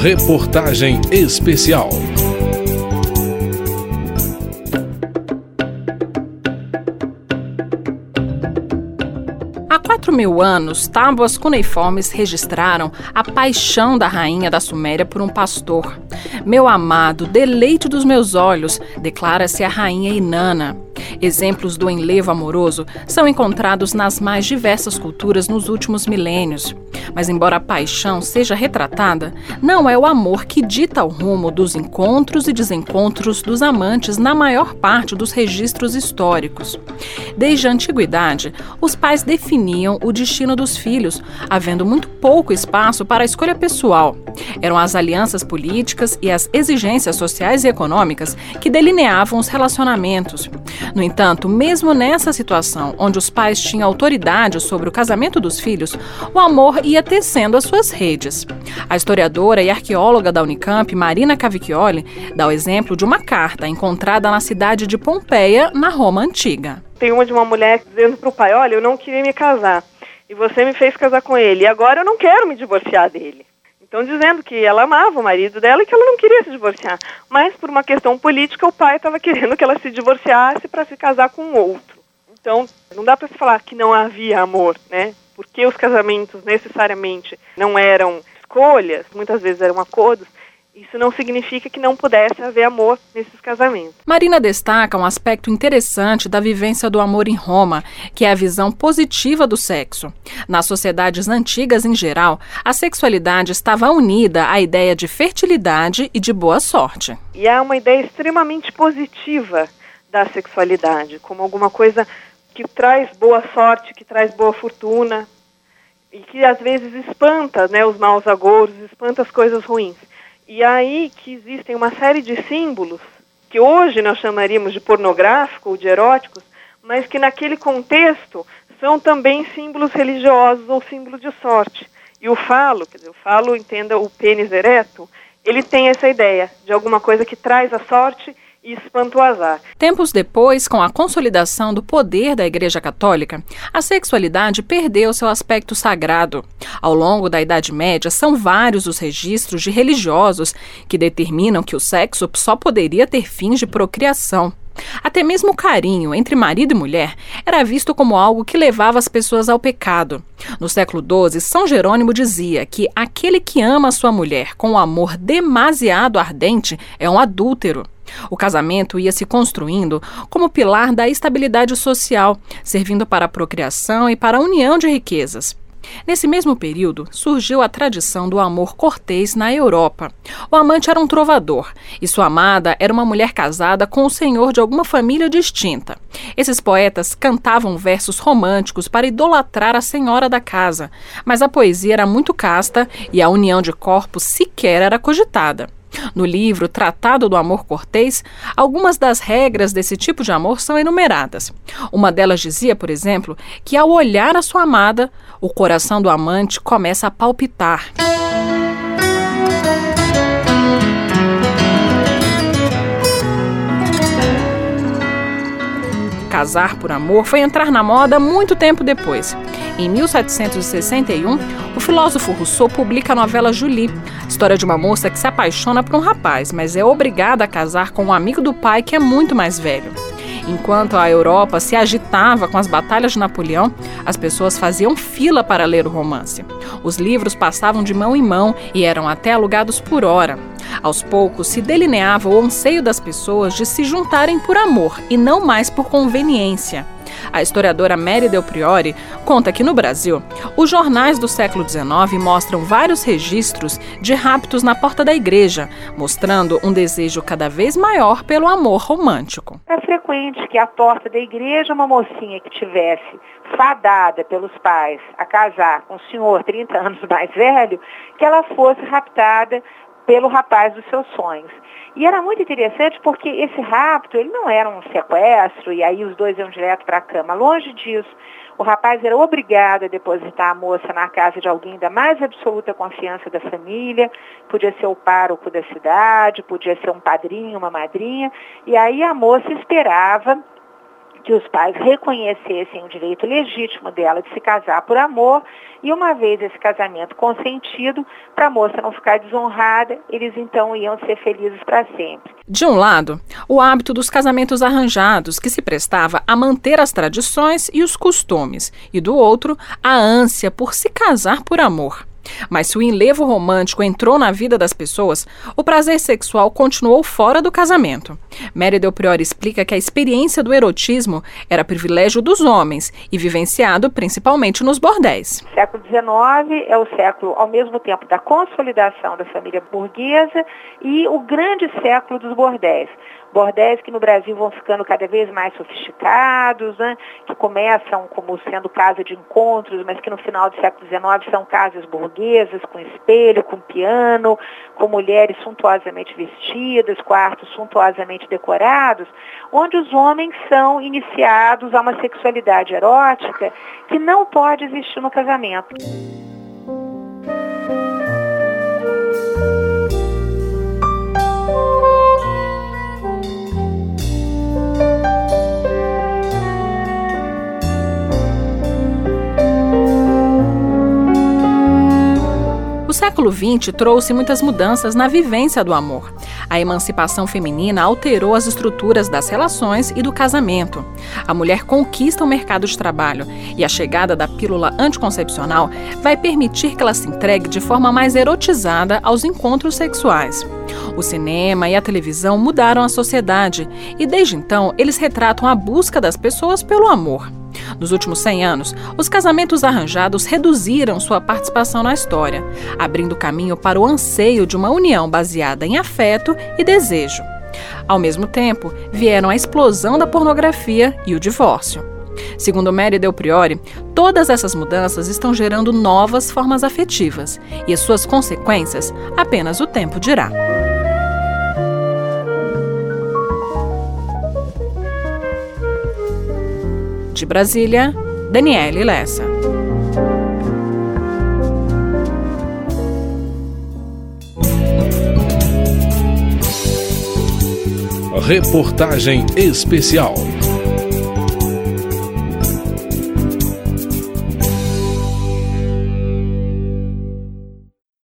Reportagem especial. Há quatro mil anos, tábuas cuneiformes registraram a paixão da rainha da Suméria por um pastor. Meu amado, deleite dos meus olhos, declara-se a rainha Inanna. Exemplos do enlevo amoroso são encontrados nas mais diversas culturas nos últimos milênios. Mas, embora a paixão seja retratada, não é o amor que dita o rumo dos encontros e desencontros dos amantes na maior parte dos registros históricos. Desde a antiguidade, os pais definiam o destino dos filhos, havendo muito pouco espaço para a escolha pessoal. Eram as alianças políticas e as exigências sociais e econômicas que delineavam os relacionamentos. No entanto, mesmo nessa situação, onde os pais tinham autoridade sobre o casamento dos filhos, o amor ia tecendo as suas redes. A historiadora e arqueóloga da Unicamp, Marina Cavicchioli, dá o exemplo de uma carta encontrada na cidade de Pompeia, na Roma Antiga. Tem uma de uma mulher dizendo para o pai: Olha, eu não queria me casar. E você me fez casar com ele. E agora eu não quero me divorciar dele. Então, dizendo que ela amava o marido dela e que ela não queria se divorciar. Mas, por uma questão política, o pai estava querendo que ela se divorciasse para se casar com outro. Então, não dá para se falar que não havia amor, né? Porque os casamentos necessariamente não eram escolhas, muitas vezes eram acordos. Isso não significa que não pudesse haver amor nesses casamentos. Marina destaca um aspecto interessante da vivência do amor em Roma, que é a visão positiva do sexo. Nas sociedades antigas em geral, a sexualidade estava unida à ideia de fertilidade e de boa sorte. E há uma ideia extremamente positiva da sexualidade, como alguma coisa que traz boa sorte, que traz boa fortuna e que às vezes espanta né, os maus agouros, espanta as coisas ruins. E aí que existem uma série de símbolos que hoje nós chamaríamos de pornográfico ou de eróticos, mas que naquele contexto são também símbolos religiosos ou símbolos de sorte. E o falo, quer dizer, o falo, entenda o pênis ereto, ele tem essa ideia de alguma coisa que traz a sorte e o azar. Tempos depois, com a consolidação do poder da Igreja Católica, a sexualidade perdeu seu aspecto sagrado. Ao longo da Idade Média, são vários os registros de religiosos que determinam que o sexo só poderia ter fins de procriação. Até mesmo o carinho entre marido e mulher era visto como algo que levava as pessoas ao pecado. No século XII, São Jerônimo dizia que aquele que ama sua mulher com um amor demasiado ardente é um adúltero. O casamento ia se construindo como pilar da estabilidade social, servindo para a procriação e para a união de riquezas. Nesse mesmo período, surgiu a tradição do amor cortês na Europa. O amante era um trovador e sua amada era uma mulher casada com o senhor de alguma família distinta. Esses poetas cantavam versos românticos para idolatrar a senhora da casa, mas a poesia era muito casta e a união de corpos sequer era cogitada. No livro Tratado do Amor Cortês, algumas das regras desse tipo de amor são enumeradas. Uma delas dizia, por exemplo, que ao olhar a sua amada, o coração do amante começa a palpitar. Casar por amor foi entrar na moda muito tempo depois. Em 1761, o filósofo Rousseau publica a novela Julie, história de uma moça que se apaixona por um rapaz, mas é obrigada a casar com um amigo do pai que é muito mais velho. Enquanto a Europa se agitava com as batalhas de Napoleão, as pessoas faziam fila para ler o romance. Os livros passavam de mão em mão e eram até alugados por hora. Aos poucos se delineava o anseio das pessoas de se juntarem por amor e não mais por conveniência. A historiadora Mary Del Priori conta que no Brasil, os jornais do século XIX mostram vários registros de raptos na porta da igreja, mostrando um desejo cada vez maior pelo amor romântico. É frequente que a porta da igreja uma mocinha que tivesse fadada pelos pais a casar com um senhor 30 anos mais velho, que ela fosse raptada pelo rapaz dos seus sonhos. E era muito interessante porque esse rapto, ele não era um sequestro e aí os dois iam direto para a cama. Longe disso. O rapaz era obrigado a depositar a moça na casa de alguém da mais absoluta confiança da família, podia ser o pároco da cidade, podia ser um padrinho, uma madrinha, e aí a moça esperava que os pais reconhecessem o direito legítimo dela de se casar por amor e uma vez esse casamento consentido, para a moça não ficar desonrada, eles então iam ser felizes para sempre. De um lado, o hábito dos casamentos arranjados, que se prestava a manter as tradições e os costumes, e do outro, a ânsia por se casar por amor. Mas se o enlevo romântico entrou na vida das pessoas, o prazer sexual continuou fora do casamento. Mary Del Priori explica que a experiência do erotismo era privilégio dos homens e vivenciado principalmente nos bordéis. O século XIX é o século, ao mesmo tempo, da consolidação da família burguesa e o grande século dos bordéis bordéis que no Brasil vão ficando cada vez mais sofisticados, né? que começam como sendo casa de encontros, mas que no final do século XIX são casas burguesas, com espelho, com piano, com mulheres suntuosamente vestidas, quartos suntuosamente decorados, onde os homens são iniciados a uma sexualidade erótica que não pode existir no casamento. Século XX trouxe muitas mudanças na vivência do amor. A emancipação feminina alterou as estruturas das relações e do casamento. A mulher conquista o mercado de trabalho e a chegada da pílula anticoncepcional vai permitir que ela se entregue de forma mais erotizada aos encontros sexuais. O cinema e a televisão mudaram a sociedade e, desde então, eles retratam a busca das pessoas pelo amor. Nos últimos 100 anos, os casamentos arranjados reduziram sua participação na história, abrindo caminho para o anseio de uma união baseada em afeto e desejo. Ao mesmo tempo, vieram a explosão da pornografia e o divórcio. Segundo Mary Del Priori, todas essas mudanças estão gerando novas formas afetivas e as suas consequências apenas o tempo dirá. De Brasília, Daniele Lessa. Reportagem especial.